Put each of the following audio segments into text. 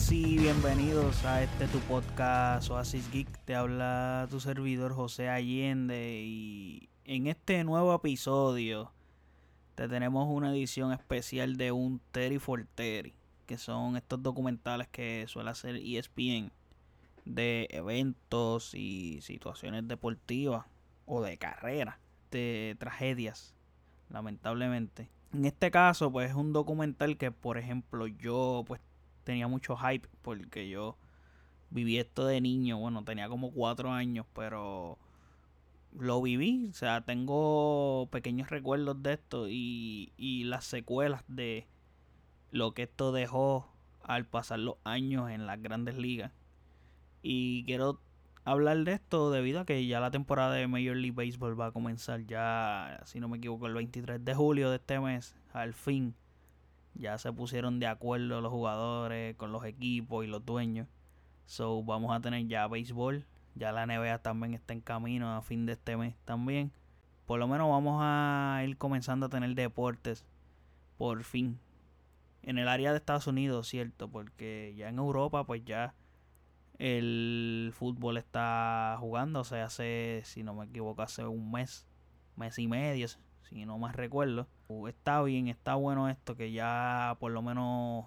buenas y bienvenidos a este tu podcast Oasis Geek. Te habla tu servidor José Allende y en este nuevo episodio te tenemos una edición especial de un Terry for Terry, que son estos documentales que suele hacer ESPN de eventos y situaciones deportivas o de carrera, de tragedias, lamentablemente. En este caso, pues es un documental que, por ejemplo, yo pues tenía mucho hype porque yo viví esto de niño, bueno, tenía como cuatro años, pero lo viví, o sea, tengo pequeños recuerdos de esto y, y las secuelas de lo que esto dejó al pasar los años en las grandes ligas. Y quiero hablar de esto debido a que ya la temporada de Major League Baseball va a comenzar ya, si no me equivoco, el 23 de julio de este mes, al fin. Ya se pusieron de acuerdo los jugadores con los equipos y los dueños. So vamos a tener ya béisbol. Ya la NBA también está en camino a fin de este mes también. Por lo menos vamos a ir comenzando a tener deportes. Por fin. En el área de Estados Unidos, cierto. Porque ya en Europa pues ya el fútbol está jugando. O sea, hace, si no me equivoco, hace un mes. Mes y medio, si no más recuerdo. Está bien, está bueno esto que ya por lo menos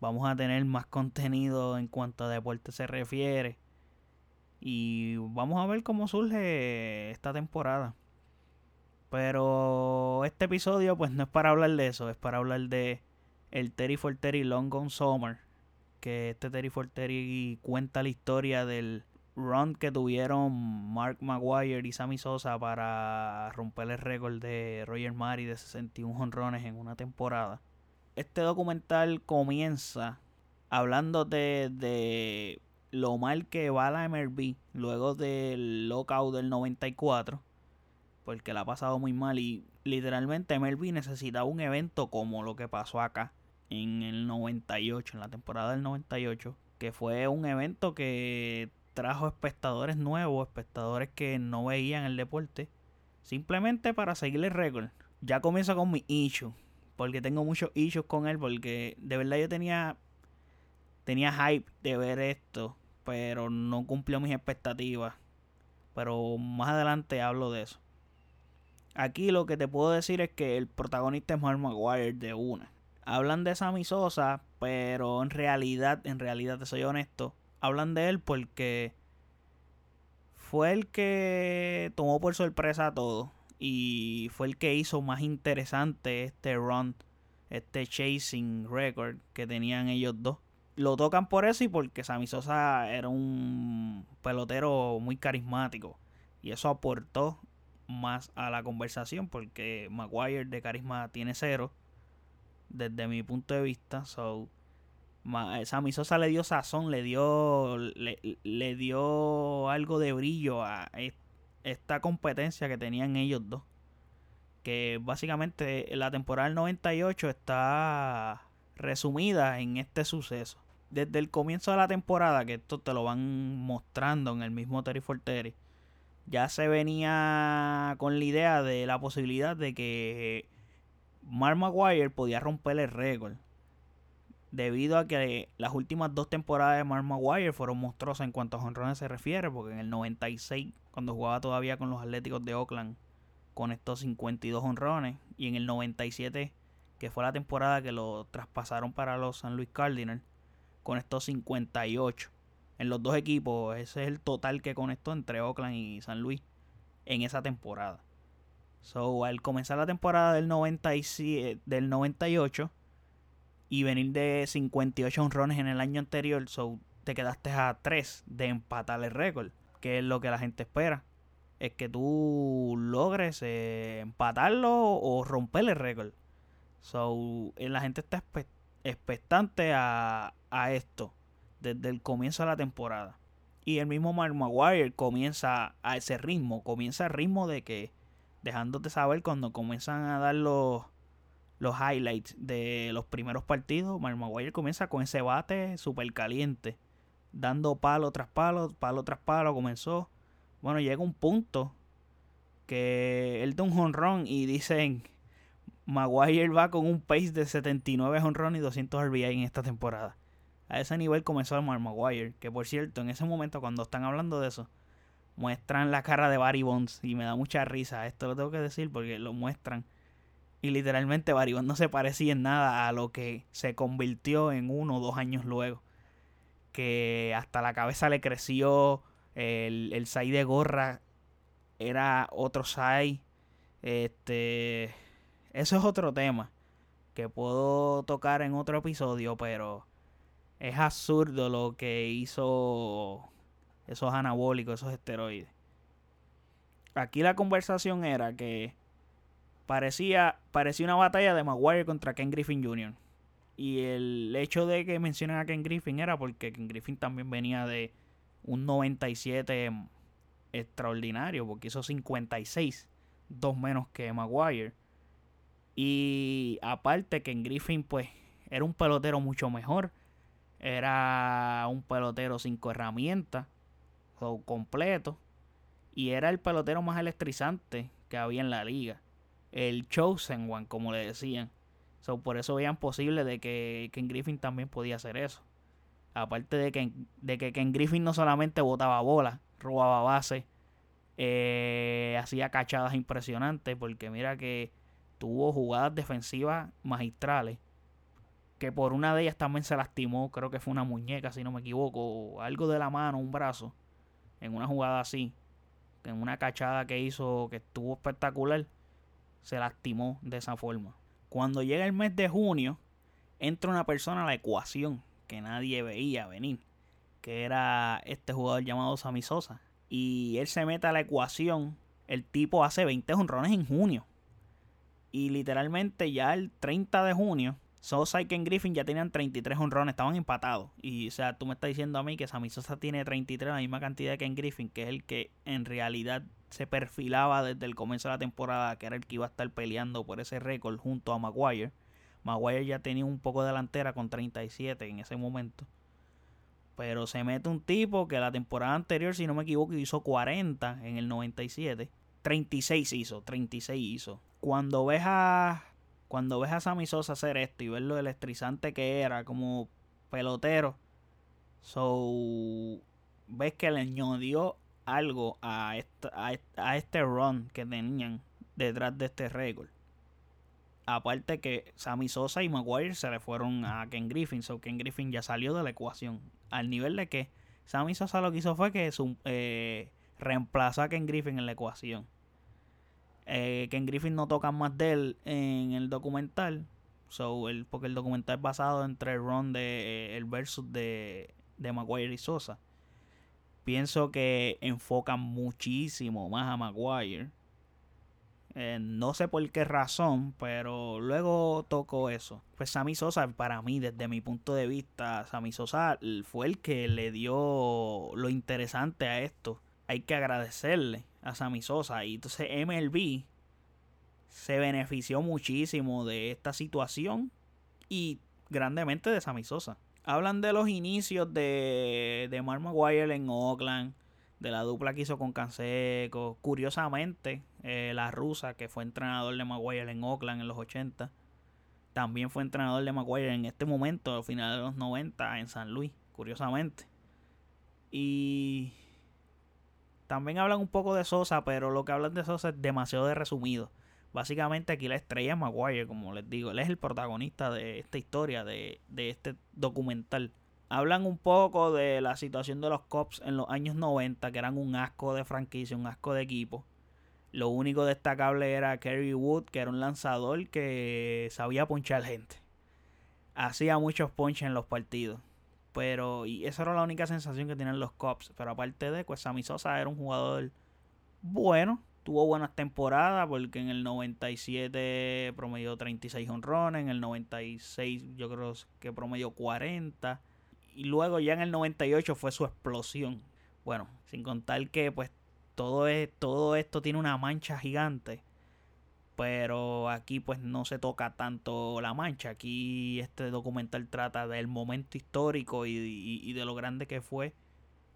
vamos a tener más contenido en cuanto a deporte se refiere. Y vamos a ver cómo surge esta temporada. Pero este episodio pues no es para hablar de eso, es para hablar de el Terry for Terry Long Gone Summer. Que este Terry for Terry cuenta la historia del run que tuvieron Mark Maguire y Sammy Sosa para romper el récord de Roger Murray de 61 honrones en una temporada. Este documental comienza hablándote de lo mal que va la MLB luego del lockout del 94, porque la ha pasado muy mal y literalmente MLB necesitaba un evento como lo que pasó acá en el 98, en la temporada del 98, que fue un evento que trajo espectadores nuevos, espectadores que no veían el deporte, simplemente para seguir el récord. Ya comienzo con mi issue, porque tengo muchos issues con él, porque de verdad yo tenía tenía hype de ver esto, pero no cumplió mis expectativas. Pero más adelante hablo de eso. Aquí lo que te puedo decir es que el protagonista es Mark Maguire de una. Hablan de Sammy Sosa, pero en realidad, en realidad te soy honesto, hablan de él porque fue el que tomó por sorpresa a todo y fue el que hizo más interesante este run, este chasing record que tenían ellos dos. Lo tocan por eso y porque Sammy Sosa era un pelotero muy carismático y eso aportó más a la conversación porque Maguire de carisma tiene cero desde mi punto de vista. So, Sammy Sosa le dio sazón, le dio, le, dio algo de brillo a esta competencia que tenían ellos dos. Que básicamente la temporada del 98 está resumida en este suceso. Desde el comienzo de la temporada, que esto te lo van mostrando en el mismo Terry for Terry, ya se venía con la idea de la posibilidad de que Mark Maguire podía romper el récord debido a que las últimas dos temporadas de Mark Maguire fueron monstruosas en cuanto a honrones se refiere, porque en el 96, cuando jugaba todavía con los Atléticos de Oakland, con estos 52 honrones, y en el 97, que fue la temporada que lo traspasaron para los San Luis Cardinals, con estos 58. En los dos equipos, ese es el total que conectó entre Oakland y San Luis en esa temporada. So, al comenzar la temporada del, 97, del 98, y venir de 58 honrones en el año anterior, so te quedaste a 3 de empatar el récord, que es lo que la gente espera. Es que tú logres eh, empatarlo o romper el récord. So, eh, la gente está expectante a, a esto desde el comienzo de la temporada. Y el mismo Mark Maguire comienza a ese ritmo, comienza el ritmo de que dejándote saber cuando comienzan a dar los, los highlights de los primeros partidos, Mark Maguire comienza con ese bate súper caliente, dando palo tras palo, palo tras palo, comenzó. Bueno, llega un punto que él da un honrón y dicen, Maguire va con un pace de 79 honrón y 200 RBI en esta temporada. A ese nivel comenzó Mark Maguire. Que por cierto, en ese momento cuando están hablando de eso, muestran la cara de Barry Bonds. Y me da mucha risa. Esto lo tengo que decir porque lo muestran. Y literalmente Barry Bonds no se parecía en nada a lo que se convirtió en uno o dos años luego. Que hasta la cabeza le creció. El, el Sai de gorra era otro Sai. Este. Eso es otro tema que puedo tocar en otro episodio, pero es absurdo lo que hizo esos anabólicos, esos esteroides. Aquí la conversación era que parecía, parecía una batalla de Maguire contra Ken Griffin Jr. Y el hecho de que mencionen a Ken Griffin era porque Ken Griffin también venía de un 97 extraordinario, porque hizo 56, dos menos que Maguire. Y aparte que en Griffin pues era un pelotero mucho mejor. Era un pelotero cinco herramientas, completo. Y era el pelotero más electrizante que había en la liga. El Chosen One, como le decían. por eso veían posible de que Ken Griffin también podía hacer eso. Aparte de que, de que Ken Griffin no solamente botaba bola, robaba base, eh, hacía cachadas impresionantes. Porque mira que tuvo jugadas defensivas magistrales. Que por una de ellas también se lastimó, creo que fue una muñeca, si no me equivoco, algo de la mano, un brazo, en una jugada así, en una cachada que hizo que estuvo espectacular, se lastimó de esa forma. Cuando llega el mes de junio, entra una persona a la ecuación que nadie veía venir, que era este jugador llamado Sammy Sosa. Y él se mete a la ecuación, el tipo hace 20 honrones en junio. Y literalmente ya el 30 de junio, Sosa y Ken Griffin ya tenían 33 honrones, estaban empatados. Y o sea, tú me estás diciendo a mí que Sammy Sosa tiene 33, la misma cantidad que Ken Griffin, que es el que en realidad se perfilaba desde el comienzo de la temporada, que era el que iba a estar peleando por ese récord junto a Maguire. Maguire ya tenía un poco de delantera con 37 en ese momento. Pero se mete un tipo que la temporada anterior, si no me equivoco, hizo 40 en el 97. 36 hizo, 36 hizo cuando ves a cuando ves a Sammy Sosa hacer esto y ver lo electrizante que era como pelotero, so ves que le añadió algo a, a, este run que tenían detrás de este récord. Aparte que Sammy Sosa y Maguire se le fueron a Ken Griffin, so Ken Griffin ya salió de la ecuación. Al nivel de que Sammy Sosa lo que hizo fue que su, eh, reemplazó a Ken Griffin en la ecuación. Eh, Ken Griffin no toca más de él en el documental. So, el, porque el documental es basado entre el run de eh, el versus de, de Maguire y Sosa. Pienso que enfocan muchísimo más a Maguire. Eh, no sé por qué razón, pero luego tocó eso. Pues Sammy Sosa, para mí, desde mi punto de vista, Sammy Sosa fue el que le dio lo interesante a esto. Hay que agradecerle a Sammy Sosa. Y entonces MLB se benefició muchísimo de esta situación y grandemente de Sammy Sosa. Hablan de los inicios de, de Mark Maguire en Oakland, de la dupla que hizo con Canseco. Curiosamente, eh, la rusa, que fue entrenador de Maguire en Oakland en los 80, también fue entrenador de Maguire en este momento, al final de los 90, en San Luis, curiosamente. Y también hablan un poco de Sosa, pero lo que hablan de Sosa es demasiado de resumido. Básicamente aquí la estrella es Maguire, como les digo. Él es el protagonista de esta historia, de, este documental. Hablan un poco de la situación de los Cops en los años 90, que eran un asco de franquicia, un asco de equipo. Lo único destacable era Kerry Wood, que era un lanzador que sabía ponchar gente. Hacía muchos ponches en los partidos. Pero, y esa era la única sensación que tenían los Cops. Pero aparte de, pues Sammy Sosa era un jugador bueno. Tuvo buenas temporadas porque en el 97 promedió 36 honrones, en el 96 yo creo que promedió 40 y luego ya en el 98 fue su explosión. Bueno, sin contar que pues todo, es, todo esto tiene una mancha gigante pero aquí pues no se toca tanto la mancha. Aquí este documental trata del momento histórico y, de lo grande que fue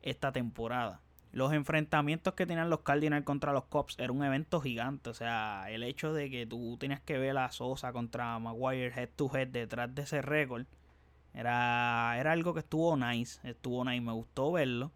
esta temporada. Los enfrentamientos que tenían los Cardinals contra los Cops era un evento gigante. O sea, el hecho de que tú tenías que ver a Sosa contra Maguire head to head detrás de ese récord Era, era algo que estuvo nice. Estuvo nice. Me gustó verlo.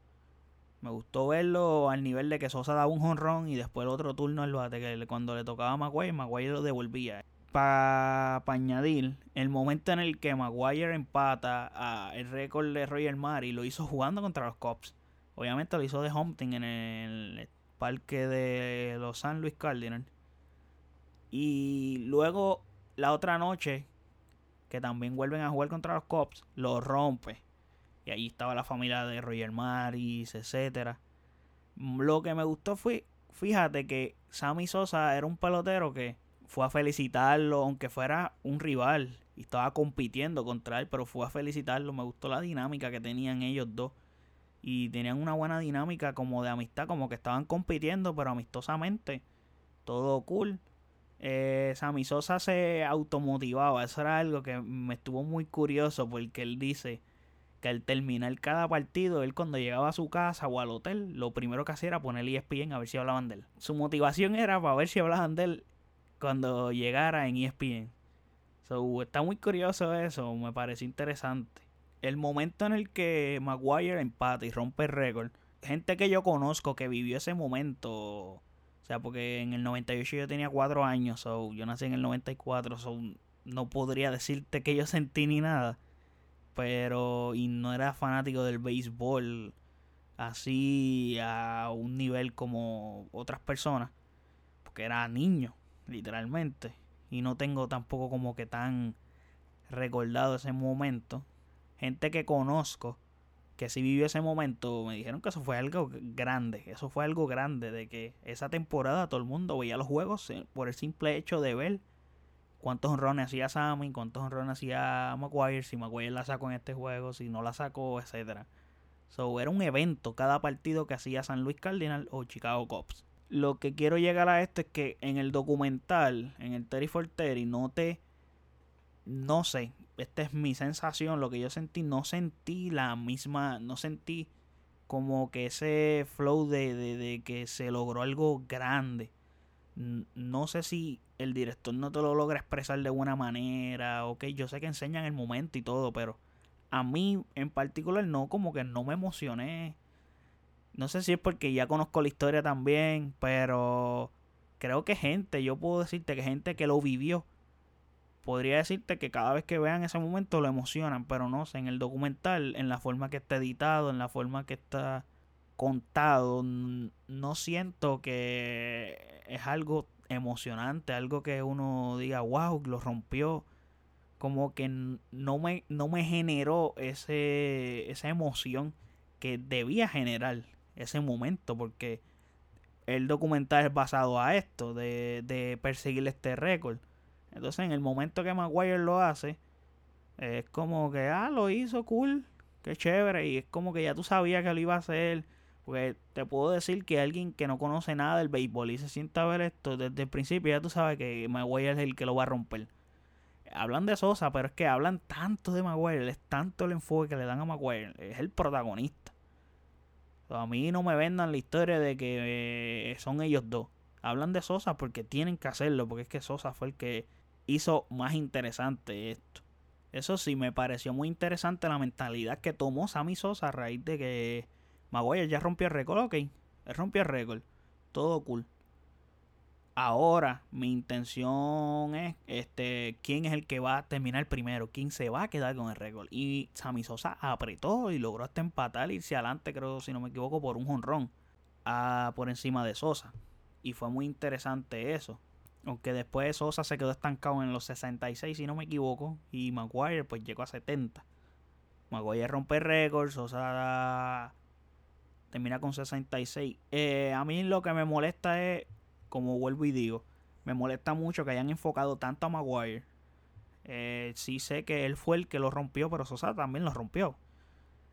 Me gustó verlo al nivel de que Sosa daba un jonrón y después el otro turno el bate, que cuando le tocaba a Maguire, Maguire lo devolvía. Para añadir, el momento en el que Maguire empata a el récord de Roger Mari lo hizo jugando contra los Cubs. Obviamente lo hizo de hunting en el parque de los San Luis Cardinals. Y luego la otra noche, que también vuelven a jugar contra los Cubs, lo rompe. Y ahí estaba la familia de Roger Maris, etcétera. Lo que me gustó fue, fíjate que Sammy Sosa era un pelotero que fue a felicitarlo, aunque fuera un rival y estaba compitiendo contra él, pero fue a felicitarlo. Me gustó la dinámica que tenían ellos dos. Y tenían una buena dinámica como de amistad, como que estaban compitiendo, pero amistosamente. Todo cool. Eh, Sammy Sosa se automotivaba. Eso era algo que me estuvo muy curioso porque él dice que al terminar cada partido, él cuando llegaba a su casa o al hotel, lo primero que hacía era poner ESPN a ver si hablaban de él. Su motivación era para ver si hablaban de él cuando llegara en ESPN. So, está muy curioso eso, me parece interesante. El momento en el que Maguire empata y rompe el récord, gente que yo conozco que vivió ese momento, o sea, porque en el 98 yo tenía 4 años, so, yo nací en el 94, so, no podría decirte que yo sentí ni nada pero y no era fanático del béisbol así a un nivel como otras personas, porque era niño, literalmente, y no tengo tampoco como que tan recordado ese momento. Gente que conozco que sí vivió ese momento me dijeron que eso fue algo grande, eso fue algo grande de que esa temporada todo el mundo veía los juegos eh, por el simple hecho de ver cuántos honrones hacía Sammy, cuántos honrones hacía Maguire, si Maguire la sacó en este juego, si no la sacó, etcétera. So, era un evento cada partido que hacía San Luis Cardinal o Chicago Cubs. Lo que quiero llegar a esto es que en el documental, en el Terry for Terry, no te. No sé, esta es mi sensación, lo que yo sentí, no sentí la misma. No sentí como que ese flow de, de, de que se logró algo grande. No sé si el director no te lo logra expresar de buena manera, ok, yo sé que enseñan el momento y todo, pero a mí en particular no, como que no me emocioné. No sé si es porque ya conozco la historia también, pero creo que gente, yo puedo decirte que gente que lo vivió, podría decirte que cada vez que vean ese momento lo emocionan, pero no sé, en el documental, en la forma que está editado, en la forma que está contado, no siento que es algo emocionante, algo que uno diga, wow, lo rompió. Como que no me, no me generó ese, esa emoción que debía generar ese momento, porque el documental es basado a esto, de, de perseguir este récord. Entonces, en el momento que Maguire lo hace, es como que, ah, lo hizo cool, qué chévere, y es como que ya tú sabías que lo iba a hacer porque te puedo decir que alguien que no conoce nada del béisbol y se sienta a ver esto desde el principio, ya tú sabes que Maguire es el que lo va a romper. Hablan de Sosa, pero es que hablan tanto de Maguire, es tanto el enfoque que le dan a Maguire, es el protagonista. a mí no me vendan la historia de que eh, son ellos dos. Hablan de Sosa porque tienen que hacerlo, porque es que Sosa fue el que hizo más interesante esto. Eso sí, me pareció muy interesante la mentalidad que tomó Sammy Sosa a raíz de que Maguire ya rompió el récord, ok. Él rompió el récord. Todo cool. Ahora, mi intención es este quién es el que va a terminar primero, quién se va a quedar con el récord. Y Sammy Sosa apretó y logró hasta empatar, irse adelante, creo, si no me equivoco, por un jonrón por encima de Sosa. Y fue muy interesante eso. Aunque después Sosa se quedó estancado en los 66, si no me equivoco. Y Maguire pues llegó a 70. Maguire rompe el récord, Sosa termina con 66. Eh, a mí lo que me molesta es, como vuelvo y digo, me molesta mucho que hayan enfocado tanto a Maguire. Eh, sí sé que él fue el que lo rompió, pero Sosa también lo rompió.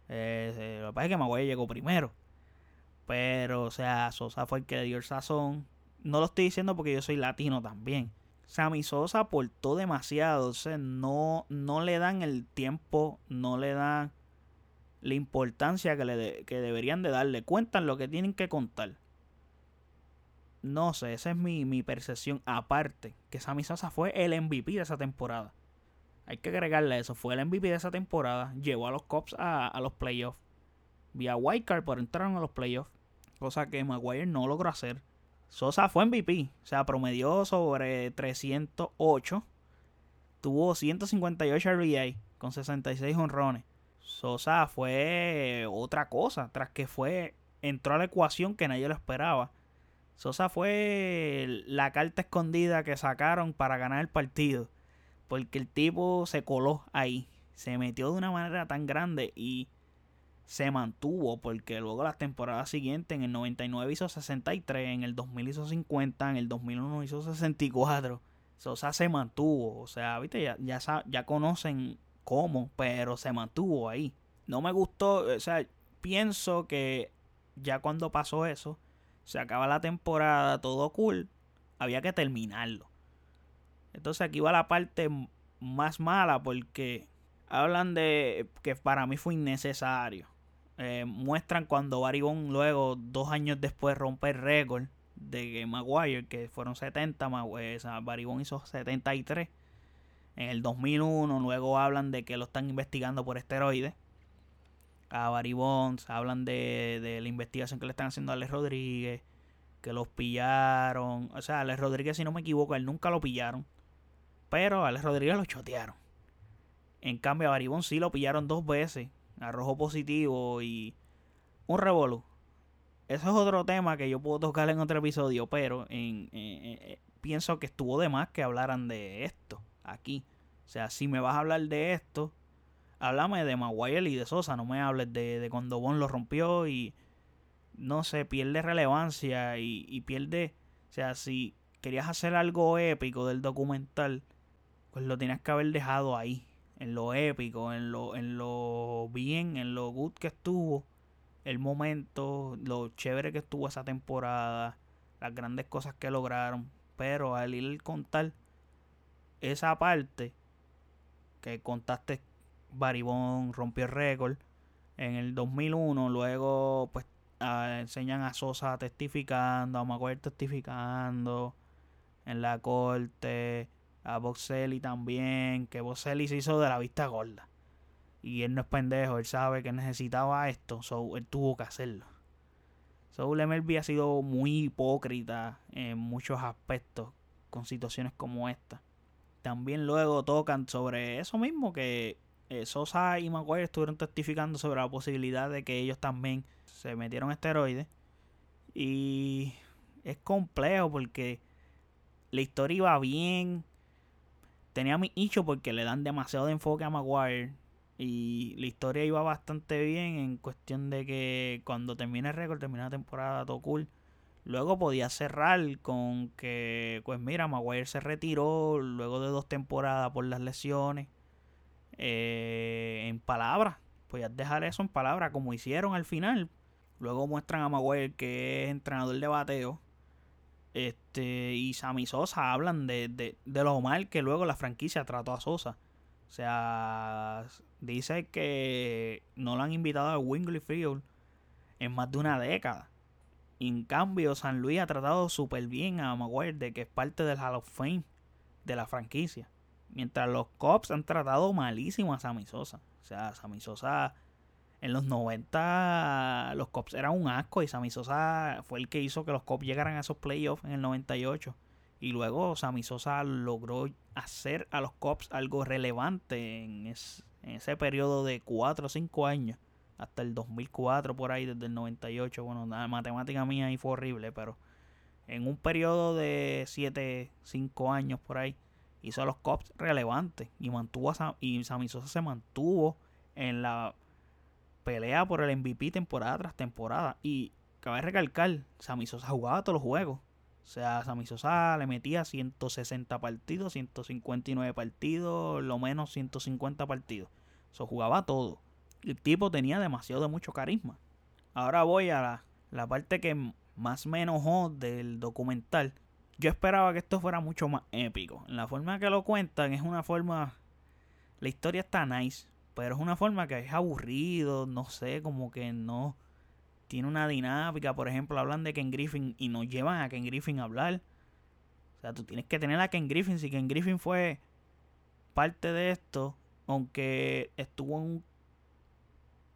Eh, lo que pasa es que Maguire llegó primero. Pero, o sea, Sosa fue el que dio el sazón. No lo estoy diciendo porque yo soy latino también. Sammy Sosa aportó demasiado. O sea, no, no le dan el tiempo, no le dan la importancia que, le que deberían de darle. Cuentan lo que tienen que contar. No sé, esa es mi, mi percepción. Aparte, que Sammy Sosa fue el MVP de esa temporada. Hay que agregarle eso. Fue el MVP de esa temporada. Llevó a los Cubs a, a los playoffs. Vía Wildcard, pero entraron a los playoffs. Cosa que Maguire no logró hacer. Sosa fue MVP. O sea, promedió sobre 308. Tuvo 158 RBI con 66 honrones. Sosa fue otra cosa. Tras que fue. Entró a la ecuación que nadie lo esperaba. Sosa fue la carta escondida que sacaron para ganar el partido. Porque el tipo se coló ahí. Se metió de una manera tan grande y se mantuvo. Porque luego las temporadas siguientes, en el 99 hizo 63, en el 2000 hizo 50, en el 2001 hizo 64. Sosa se mantuvo. O sea, viste, ya, ya, ya conocen cómo, pero se mantuvo ahí. No me gustó, o sea, pienso que ya cuando pasó eso, se acaba la temporada, todo cool, había que terminarlo. Entonces aquí va la parte más mala porque hablan de que para mí fue innecesario. Eh, muestran cuando Barry luego, dos años después, rompe el récord de Maguire, que fueron 70, Maguire, Barry hizo 73 en el 2001. Luego hablan de que lo están investigando por esteroides. A Barry Bonds, hablan de, de la investigación que le están haciendo a Alex Rodríguez, que los pillaron. O sea, Alex Rodríguez, si no me equivoco, él nunca lo pillaron. Pero a Alex Rodríguez lo chotearon. En cambio, a Baribón sí lo pillaron dos veces. Arrojo positivo y un revolú. Eso es otro tema que yo puedo tocar en otro episodio, pero en, pienso que estuvo de más que hablaran de esto aquí. O sea, si me vas a hablar de esto, háblame de Maguire y de Sosa, no me hables de, de cuando Bon lo rompió y no sé, pierde relevancia y, y pierde, o sea, si querías hacer algo épico del documental, pues lo tienes que haber dejado ahí, en lo épico, en lo, en lo bien, en lo good que estuvo, el momento, lo chévere que estuvo esa temporada, las grandes cosas que lograron, pero al ir a contar esa parte que contaste, Baribón rompió el récord en el 2001, luego pues enseñan a Sosa testificando, a Maguire testificando en la corte, a Boxelli también, que Boxelli se hizo de la vista gorda. Y él no es pendejo, él sabe que necesitaba esto, so él tuvo que hacerlo. So MLB ha sido muy hipócrita en muchos aspectos con situaciones como esta. También luego tocan sobre eso mismo que eh, Sosa y Maguire estuvieron testificando sobre la posibilidad de que ellos también se metieron esteroides. Y es complejo porque la historia iba bien. Tenía mi hecho porque le dan demasiado de enfoque a Maguire. Y la historia iba bastante bien en cuestión de que cuando termine el récord, termina la temporada, todo cool. Luego podía cerrar con que, pues mira, Maguire se retiró luego de dos temporadas por las lesiones. Eh, en palabras, podías dejar eso en palabras como hicieron al final. Luego muestran a Maguire que es entrenador de bateo. Este, y Sammy Sosa hablan de, de, de, lo mal que luego la franquicia trató a Sosa. O sea, dice que no lo han invitado a Wingley Field en más de una década. Y en cambio, San Luis ha tratado súper bien a Maguire, de que es parte del Hall of Fame de la franquicia. Mientras los Cops han tratado malísimo a Sammy Sosa. O sea, Sammy Sosa en los 90 los Cops eran un asco y Sammy Sosa fue el que hizo que los Cops llegaran a esos playoffs en el 98. Y luego Sammy Sosa logró hacer a los Cops algo relevante en, ese periodo de 4 o 5 años. Hasta el 2004 por ahí, desde el 98. Bueno, la matemática mía ahí fue horrible, pero en un periodo de 7, 5 años por ahí, hizo a los Cops relevantes. Y, mantuvo y Sammy Sosa se mantuvo en la pelea por el MVP temporada tras temporada. Y cabe recalcar, Sammy Sosa jugaba todos los juegos. O sea, Sammy Sosa le metía 160 partidos, 159 partidos, lo menos 150 partidos. Eso jugaba todo. El tipo tenía demasiado de mucho carisma. Ahora voy a la, la parte que más me enojó del documental. Yo esperaba que esto fuera mucho más épico. En la forma que lo cuentan es una forma... La historia está nice. Pero es una forma que es aburrido, no sé, como que no tiene una dinámica. Por ejemplo, hablan de Ken Griffin y nos llevan a Ken Griffin a hablar. O sea, tú tienes que tener a Ken Griffin. Si Ken Griffin fue parte de esto, aunque estuvo en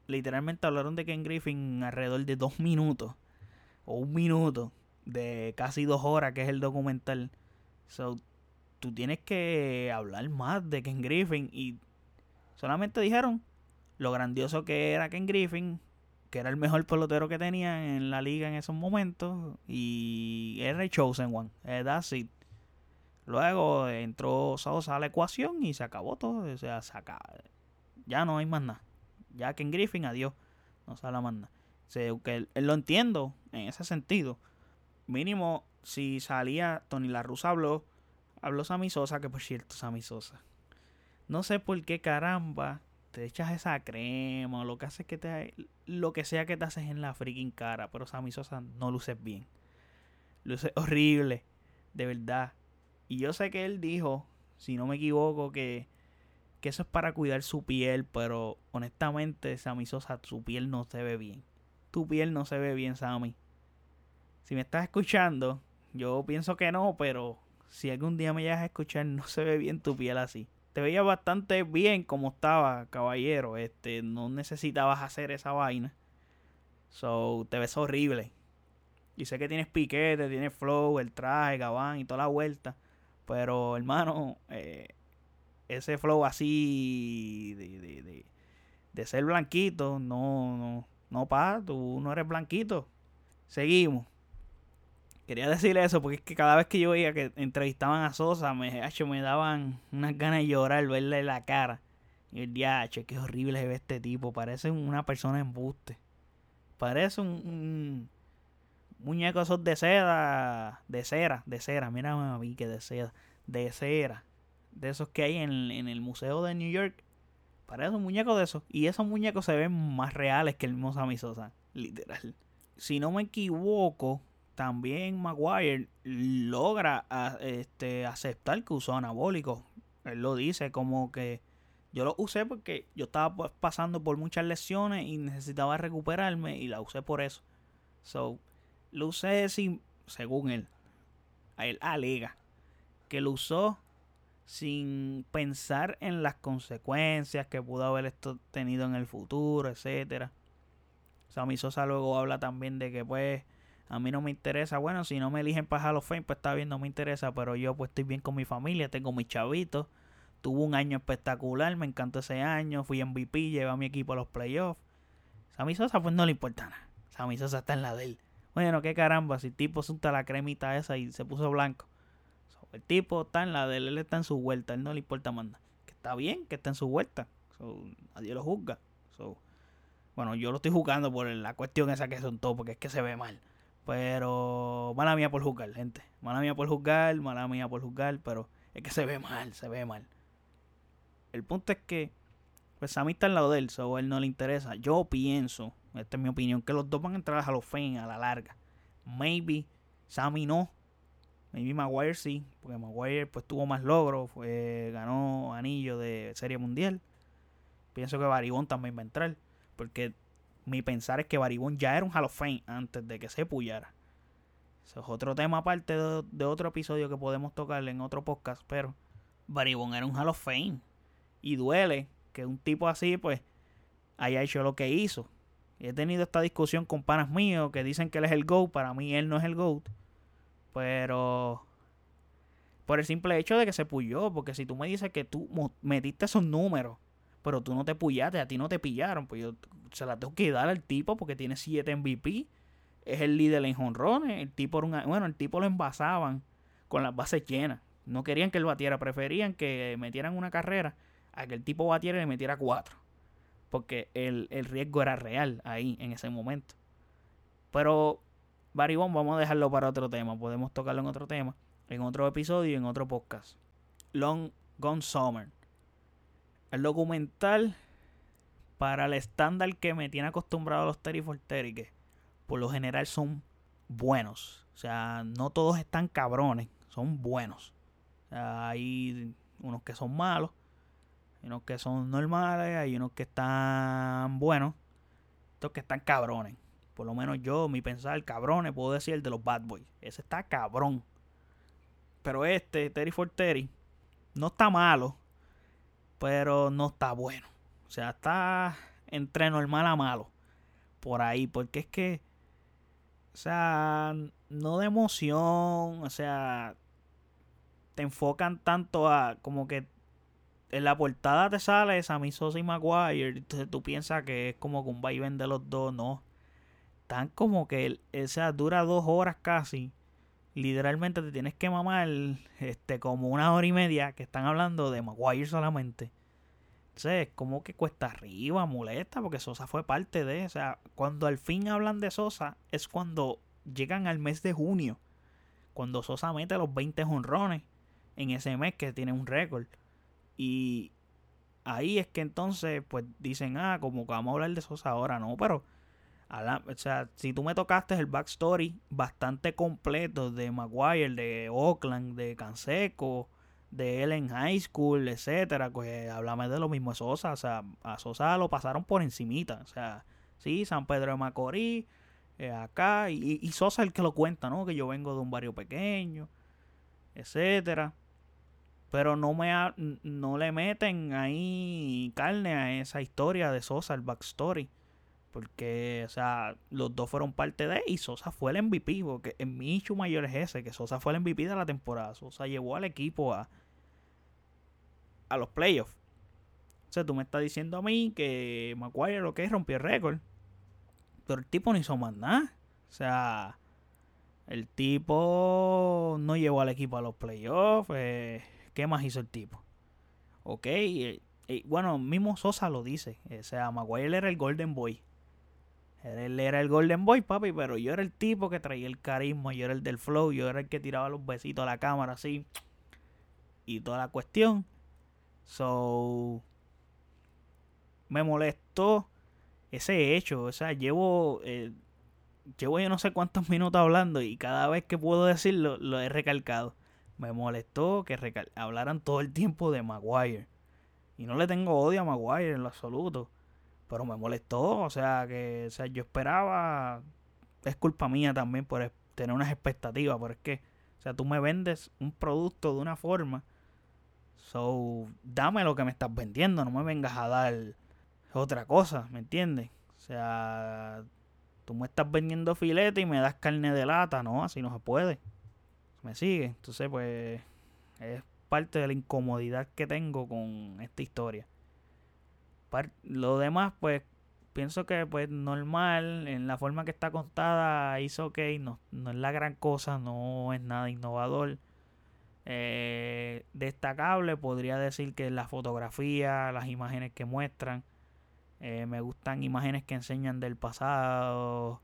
literalmente hablaron de Ken Griffin alrededor de dos minutos o un minuto de casi dos horas que es el documental. So, tú tienes que hablar más de Ken Griffin y solamente dijeron lo grandioso que era Ken Griffin, que era el mejor pelotero que tenía en la liga en esos momentos y era el chosen one. Eh, that's it. Luego entró Sosa a la ecuación y se acabó todo. O sea, se ya no hay más nada. Ya Ken Griffin, adiós. No sale más nada. O que lo entiendo en ese sentido. Mínimo, si salía Tony La Russa habló, habló Sammy Sosa, que por cierto, Sammy Sosa. No sé por qué caramba te echas esa crema o lo que hace que te lo que sea que te haces en la freaking cara, pero Sammy Sosa no luces bien. Luce horrible, de verdad. Y yo sé que él dijo, si no me equivoco, que, que eso es para cuidar su piel, pero honestamente, Sammy Sosa, su piel no se ve bien. Tu piel no se ve bien, Sammy. Si me estás escuchando, yo pienso que no, pero si algún día me llegas a escuchar, no se ve bien tu piel así. Te veía bastante bien como estaba, caballero. Este, no necesitabas hacer esa vaina. So, te ves horrible. Y sé que tienes piquete, tienes flow, el traje, gabán y toda la vuelta. Pero, hermano, eh, ese flow así de, de, de, de, ser blanquito, no, no, no, pa, tú no eres blanquito. Seguimos. Quería decir eso porque es que cada vez que yo veía que entrevistaban a Sosa, me, me daban unas ganas de llorar, verle la cara. Y el diacho, qué horrible se ve este tipo. Parece una persona en buste. Parece un muñecos esos de seda, de cera, de cera, mira a mí que de seda, de cera, de esos que hay en, el Museo de New York. Parece un muñeco de esos. Y esos muñecos se ven más reales que el mismo Sammy Sosa, literal. Si no me equivoco, también Maguire logra este, aceptar que usó anabólico. Él lo dice como que yo lo usé porque yo estaba pues, pasando por muchas lesiones y necesitaba recuperarme y la usé por eso. So, lo usé sin, según él, él alega que lo usó sin pensar en las consecuencias que pudo haber esto tenido en el futuro, etcétera. Sammy Sosa luego habla también de que pues a mí no me interesa, bueno, si no me eligen para Hall of Fame, pues está bien, no me interesa, pero yo pues estoy bien con mi familia, tengo mis chavitos, tuve un año espectacular, me encantó ese año, fui MVP, llevé a mi equipo a los playoffs. Sammy Sosa pues no le importa nada, Sammy Sosa está en la de él. Bueno, qué caramba, si el tipo suelta la cremita esa y se puso blanco. el tipo está en la de él, él está en su vuelta, él no le importa más nada. Que está bien, que está en su vuelta. nadie lo juzga. bueno, yo lo estoy juzgando por la cuestión esa que son todos, porque es que se ve mal. Pero, mala mía por juzgar, gente. Mala mía por juzgar, mala mía por juzgar, pero es que se ve mal, se ve mal. El punto es que, pues Sammy está al lado de él, so él no le interesa. Yo pienso esta es mi opinión. Que los dos van a entrar a Hall of a la larga. Maybe Sammy no. Maybe Maguire sí. Porque Maguire pues tuvo más logros. Fue, ganó anillo de Serie Mundial. Pienso que Baribón también va a entrar. Porque mi pensar es que Baribón ya era un Hall of Fame antes de que se puyara. Eso es otro tema aparte de, otro episodio que podemos tocar en otro podcast. Pero Baribón era un Hall of Fame. Y duele que un tipo así pues haya hecho lo que hizo he tenido esta discusión con panas míos que dicen que él es el GOAT. Para mí él no es el GOAT. Pero por el simple hecho de que se puyó. Porque si tú me dices que tú metiste esos números, pero tú no te puyaste, a ti no te pillaron, pues yo se la tengo que dar al tipo porque tiene 7 MVP. Es el líder en jonrones. El tipo bueno, el tipo lo envasaban con las bases llenas. No querían que él batiera, preferían que metieran una carrera a que el tipo batiera y le metiera cuatro porque el, riesgo era real ahí en ese momento. Pero Baribón vamos a dejarlo para otro tema, podemos tocarlo en otro tema, en otro episodio y en otro podcast. Long Gone Summer. El documental para el estándar que me tiene acostumbrado a los Terry for que por lo general son buenos. O sea, no todos están cabrones, son buenos. hay unos que son malos, hay unos que son normales, hay unos que están buenos, estos que están cabrones. Por lo menos yo, mi pensar, cabrones, puedo decir el de los Bad Boys. Ese está cabrón. Pero este, Terry for no está malo. Pero no está bueno. O sea, está entre normal a malo. Por ahí, porque es que, o sea, no de emoción, o sea, te enfocan tanto a como que en la portada te sale Sammy Sosa y Maguire, entonces tú piensas que es como que un vaivén de los dos, no. Tan como que, o sea, dura dos horas casi. Literalmente te tienes que mamar este, como una hora y media que están hablando de Maguire solamente. Entonces, como que cuesta arriba, molesta, porque Sosa fue parte de. O sea, cuando al fin hablan de Sosa, es cuando llegan al mes de junio. Cuando Sosa mete los 20 honrones en ese mes que tiene un récord. Y ahí es que entonces, pues dicen, ah, como que vamos a hablar de Sosa ahora, no, pero. O sea, si tú me tocaste el backstory bastante completo de Maguire, de Oakland, de Canseco, de él en high school, etcétera, pues háblame de lo mismo de Sosa. O sea, a Sosa lo pasaron por encimita. O sea, sí, San Pedro de Macorís, eh, acá, y, y, Sosa el que lo cuenta, ¿no? Que yo vengo de un barrio pequeño, etcétera pero no me no le meten ahí carne a esa historia de Sosa, el backstory. Porque, o sea, los dos fueron parte de y Sosa fue el MVP. Porque en mi hecho mayor es ese, que Sosa fue el MVP de la temporada. Sosa llevó al equipo a, a los playoffs. O sea, tú me estás diciendo a mí que Maguire lo que es rompió el récord. Pero el tipo no hizo más nada. O sea, el tipo no llevó al equipo a los playoffs. Eh, ¿Qué más hizo el tipo? Ok, y, bueno, mismo Sosa lo dice. O sea, Maguire era el Golden Boy. Él era el Golden Boy, papi, pero yo era el tipo que traía el carisma, yo era el del flow, yo era el que tiraba los besitos a la cámara así. Y toda la cuestión. So. Me molestó ese hecho. O sea, llevo. Eh, llevo yo no sé cuántos minutos hablando y cada vez que puedo decirlo lo he recalcado. Me molestó que hablaran todo el tiempo de Maguire. Y no le tengo odio a Maguire en lo absoluto. Pero me molestó. O sea, que o sea, yo esperaba. Es culpa mía también por tener unas expectativas. Pero es que, o sea, tú me vendes un producto de una forma. So, dame lo que me estás vendiendo. No me vengas a dar otra cosa. ¿Me entiendes? O sea, tú me estás vendiendo filete y me das carne de lata. No, así no se puede me sigue. Entonces, pues, es parte de la incomodidad que tengo con esta historia. Lo demás, pues, pienso que, pues, normal, en la forma que está contada, hizo ok, no, no es la gran cosa, no es nada innovador. Eh, destacable, podría decir que la fotografía, las imágenes que muestran, eh, me gustan imágenes que enseñan del pasado,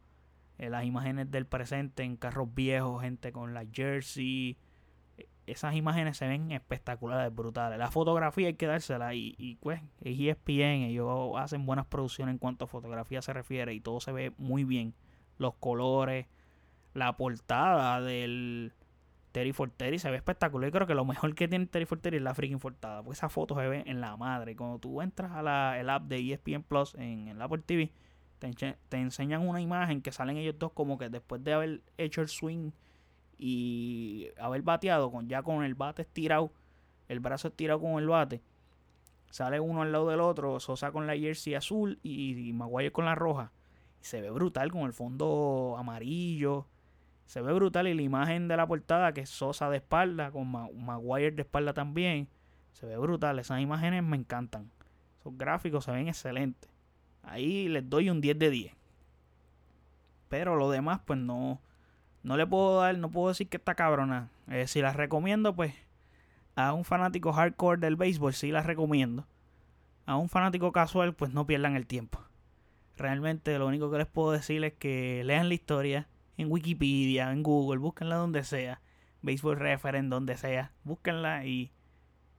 eh, las imágenes del presente en carros viejos, gente con la jersey. E, esas imágenes se ven espectaculares, brutales. La fotografía hay que dársela y, y pues es ESPN, ellos hacen buenas producciones en cuanto a fotografía se refiere y todo se ve muy bien. Los colores, la portada del Terry Forteri se ve espectacular. Yo creo que lo mejor que tiene Terry Forteri es la freaking portada, porque esa foto se ve en la madre. Cuando tú entras a la el app de ESPN Plus en, la Apple TV, te, enseñan una imagen que salen ellos dos como que después de haber hecho el swing y haber bateado con ya con el bate estirado, el brazo estirado con el bate, sale uno al lado del otro, Sosa con la jersey azul y, Maguire con la roja. Y se ve brutal con el fondo amarillo. Se ve brutal y la imagen de la portada que es Sosa de espalda con Maguire de espalda también. Se ve brutal. Esas imágenes me encantan. Esos gráficos se ven excelentes. Ahí les doy un 10 de 10. Pero lo demás, pues no. No le puedo dar, no puedo decir que está cabrona. Eh, si las recomiendo, pues a un fanático hardcore del béisbol sí las recomiendo. A un fanático casual, pues no pierdan el tiempo. Realmente lo único que les puedo decir es que lean la historia en Wikipedia, en Google, búsquenla donde sea. Baseball Reference, donde sea. Búsquenla y,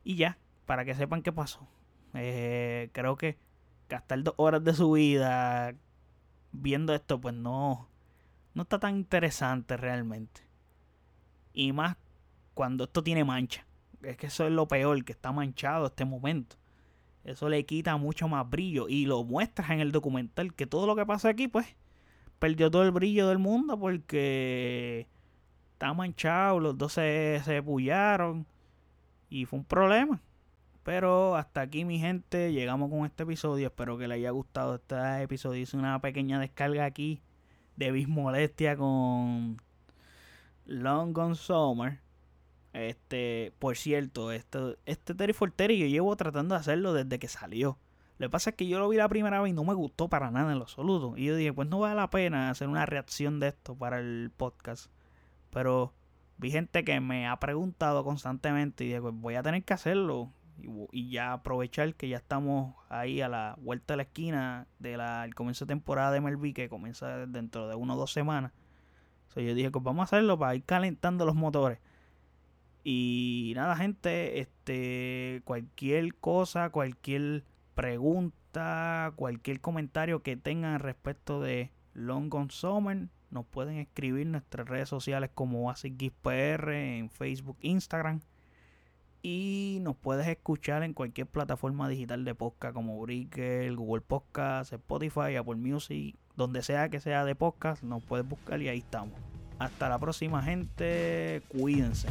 y ya, para que sepan qué pasó. Eh, creo que gastar dos horas de su vida viendo esto, pues no, no está tan interesante realmente. Y más cuando esto tiene mancha. Es que eso es lo peor, que está manchado este momento. Eso le quita mucho más brillo. Y lo muestras en el documental, que todo lo que pasa aquí, pues, perdió todo el brillo del mundo porque está manchado, los dos se, se. Y fue un problema. Pero hasta aquí mi gente, llegamos con este episodio. Espero que les haya gustado este episodio. Hice una pequeña descarga aquí de Bismolestia con Long Gone Summer. Este, por cierto, este, este Terry for Terry yo llevo tratando de hacerlo desde que salió. Lo que pasa es que yo lo vi la primera vez y no me gustó para nada en lo absoluto. Y yo dije, pues no vale la pena hacer una reacción de esto para el podcast. Pero vi gente que me ha preguntado constantemente y dije, pues voy a tener que hacerlo. Y, ya aprovechar que ya estamos ahí a la vuelta de la esquina del de comienzo de temporada de MLB que comienza dentro de una o dos semanas. So, yo dije, pues vamos a hacerlo para ir calentando los motores. Y nada, gente, este cualquier cosa, cualquier pregunta, cualquier comentario que tengan respecto de Long Gone Summer, nos pueden escribir en nuestras redes sociales como AsicGizPR en Facebook, Instagram. Y nos puedes escuchar en cualquier plataforma digital de podcast como Breaker, Google Podcast, Spotify, Apple Music, donde sea que sea de podcast, nos puedes buscar y ahí estamos. Hasta la próxima gente, cuídense.